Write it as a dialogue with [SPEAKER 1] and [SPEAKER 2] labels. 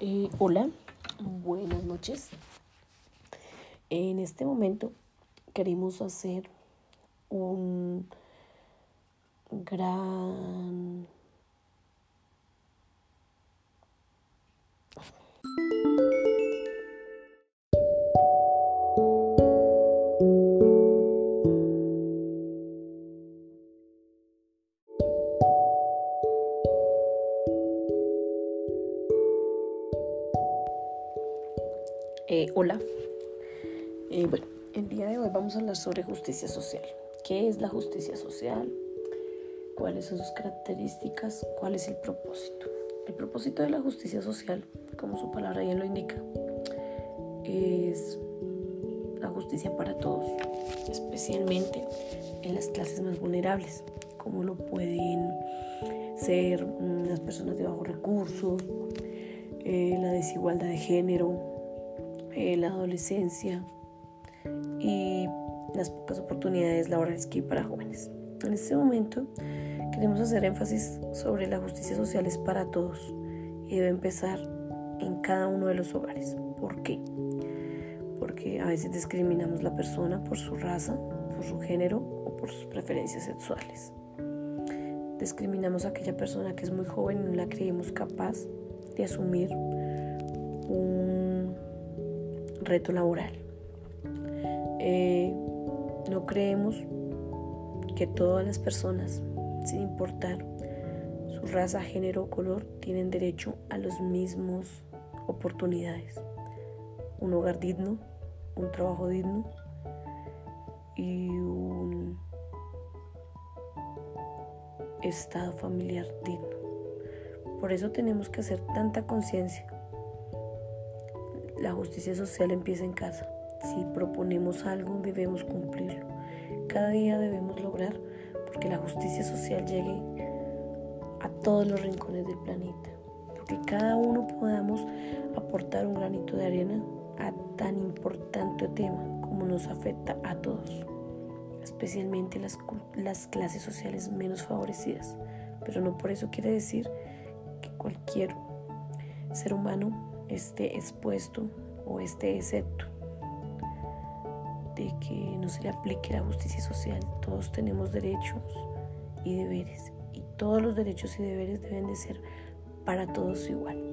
[SPEAKER 1] Eh, hola, buenas noches. En este momento queremos hacer un gran Eh, hola. Eh, bueno, el día de hoy vamos a hablar sobre justicia social. ¿Qué es la justicia social? ¿Cuáles son sus características? ¿Cuál es el propósito? El propósito de la justicia social, como su palabra bien lo indica, es la justicia para todos, especialmente en las clases más vulnerables, como lo pueden ser mm, las personas de bajos recursos, eh, la desigualdad de género, eh, la adolescencia y las pocas oportunidades laborales que hay para jóvenes. En este momento queremos hacer énfasis sobre la justicia social es para todos y debe empezar en cada uno de los hogares. ¿Por qué? Porque a veces discriminamos la persona por su raza, por su género o por sus preferencias sexuales. Discriminamos a aquella persona que es muy joven y no la creemos capaz de asumir un reto laboral. Eh, no creemos que todas las personas, sin importar su raza, género o color, tienen derecho a las mismas oportunidades. Un hogar digno, un trabajo digno y un estado familiar digno. Por eso tenemos que hacer tanta conciencia la justicia social empieza en casa. Si proponemos algo, debemos cumplirlo. Cada día debemos lograr porque la justicia social llegue a todos los rincones del planeta. Porque cada uno podamos aportar un granito de arena a tan importante tema como nos afecta a todos, especialmente las, las clases sociales menos favorecidas. Pero no por eso quiere decir que cualquier ser humano esté expuesto o esté excepto de que no se le aplique la justicia social. Todos tenemos derechos y deberes y todos los derechos y deberes deben de ser para todos igual.